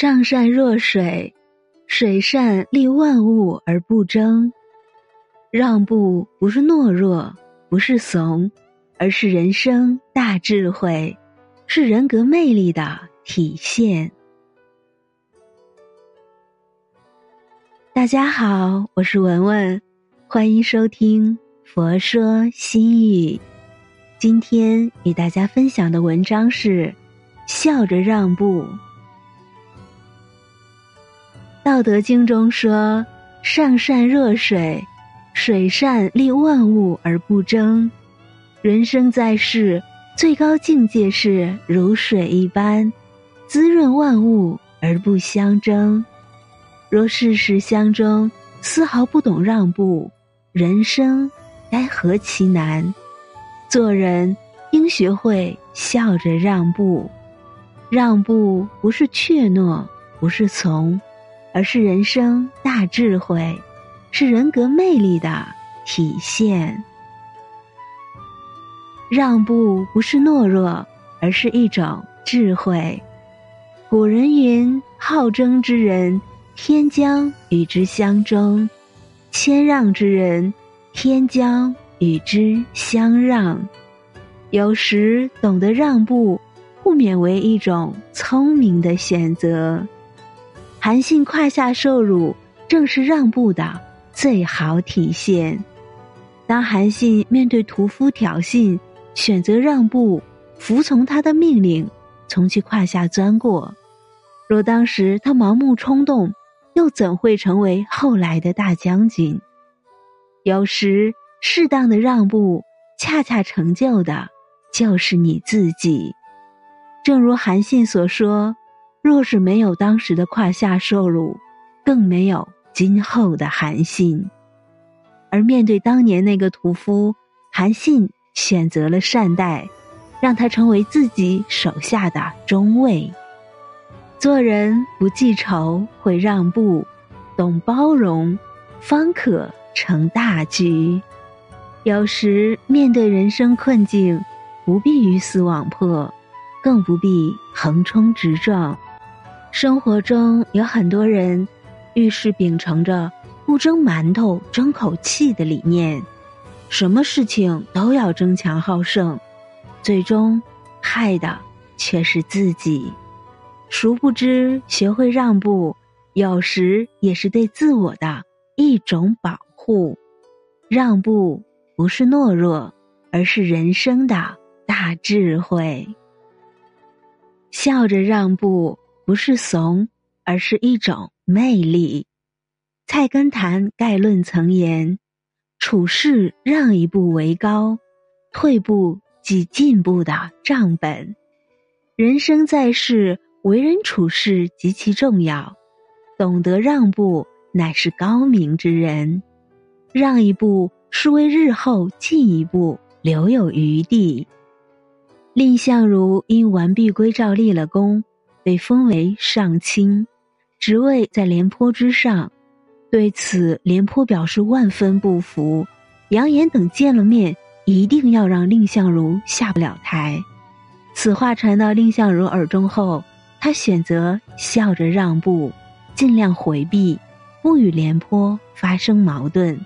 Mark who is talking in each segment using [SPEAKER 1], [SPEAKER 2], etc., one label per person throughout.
[SPEAKER 1] 上善若水，水善利万物而不争。让步不是懦弱，不是怂，而是人生大智慧，是人格魅力的体现。大家好，我是文文，欢迎收听《佛说心语》。今天与大家分享的文章是：笑着让步。道德经中说：“上善若水，水善利万物而不争。”人生在世，最高境界是如水一般，滋润万物而不相争。若世事相争，丝毫不懂让步，人生该何其难！做人应学会笑着让步，让步不是怯懦，不是从。而是人生大智慧，是人格魅力的体现。让步不是懦弱，而是一种智慧。古人云：“好争之人，天将与之相争；谦让之人，天将与之相让。”有时懂得让步，不免为一种聪明的选择。韩信胯下受辱，正是让步的最好体现。当韩信面对屠夫挑衅，选择让步，服从他的命令，从其胯下钻过。若当时他盲目冲动，又怎会成为后来的大将军？有时适当的让步，恰恰成就的就是你自己。正如韩信所说。若是没有当时的胯下受辱，更没有今后的韩信。而面对当年那个屠夫，韩信选择了善待，让他成为自己手下的中尉。做人不记仇，会让步，懂包容，方可成大局。有时面对人生困境，不必鱼死网破，更不必横冲直撞。生活中有很多人，遇事秉承着不争馒头争口气的理念，什么事情都要争强好胜，最终害的却是自己。殊不知，学会让步，有时也是对自我的一种保护。让步不是懦弱，而是人生的大智慧。笑着让步。不是怂，而是一种魅力。菜根谭概论曾言：“处事让一步为高，退步即进步的账本。人生在世，为人处事极其重要。懂得让步，乃是高明之人。让一步，是为日后进一步留有余地。”蔺相如因完璧归赵立了功。被封为上卿，职位在廉颇之上。对此，廉颇表示万分不服，扬言等见了面，一定要让蔺相如下不了台。此话传到蔺相如耳中后，他选择笑着让步，尽量回避，不与廉颇发生矛盾。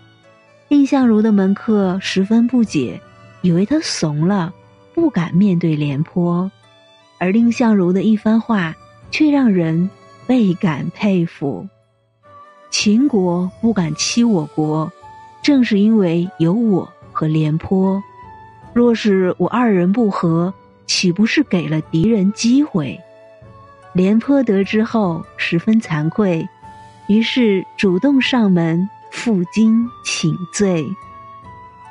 [SPEAKER 1] 蔺相如的门客十分不解，以为他怂了，不敢面对廉颇。而蔺相如的一番话，却让人倍感佩服。秦国不敢欺我国，正是因为有我和廉颇。若是我二人不和，岂不是给了敌人机会？廉颇得知后十分惭愧，于是主动上门负荆请罪。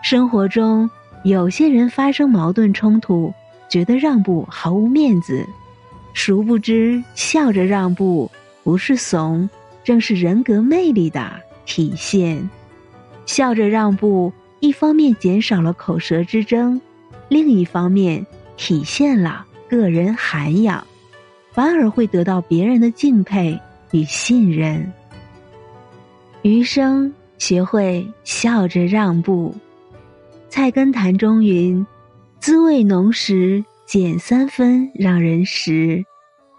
[SPEAKER 1] 生活中，有些人发生矛盾冲突。觉得让步毫无面子，殊不知笑着让步不是怂，正是人格魅力的体现。笑着让步，一方面减少了口舌之争，另一方面体现了个人涵养，反而会得到别人的敬佩与信任。余生学会笑着让步。菜根谭中云。滋味浓时减三分让人食，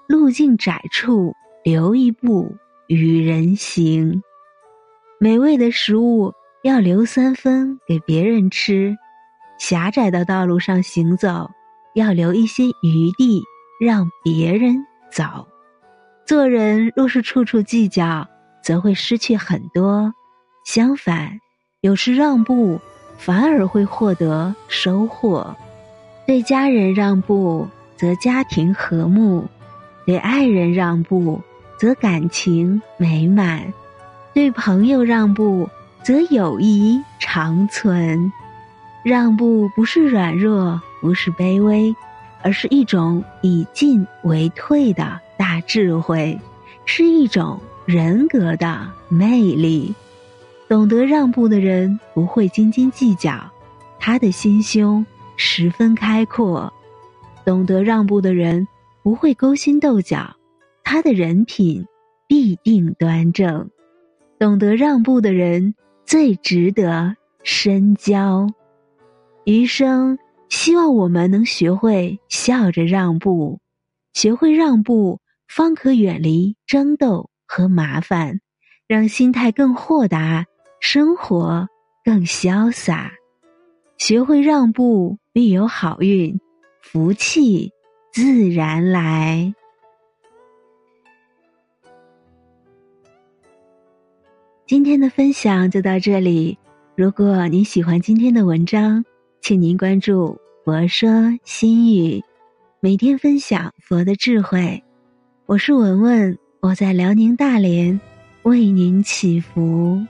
[SPEAKER 1] 路径窄处留一步与人行。美味的食物要留三分给别人吃，狭窄的道路上行走要留一些余地让别人走。做人若是处处计较，则会失去很多；相反，有时让步反而会获得收获。对家人让步，则家庭和睦；对爱人让步，则感情美满；对朋友让步，则友谊长存。让步不是软弱，不是卑微，而是一种以进为退的大智慧，是一种人格的魅力。懂得让步的人不会斤斤计较，他的心胸。十分开阔，懂得让步的人不会勾心斗角，他的人品必定端正。懂得让步的人最值得深交。余生，希望我们能学会笑着让步，学会让步，方可远离争斗和麻烦，让心态更豁达，生活更潇洒。学会让步。必有好运，福气自然来。今天的分享就到这里。如果您喜欢今天的文章，请您关注“佛说心语”，每天分享佛的智慧。我是文文，我在辽宁大连为您祈福。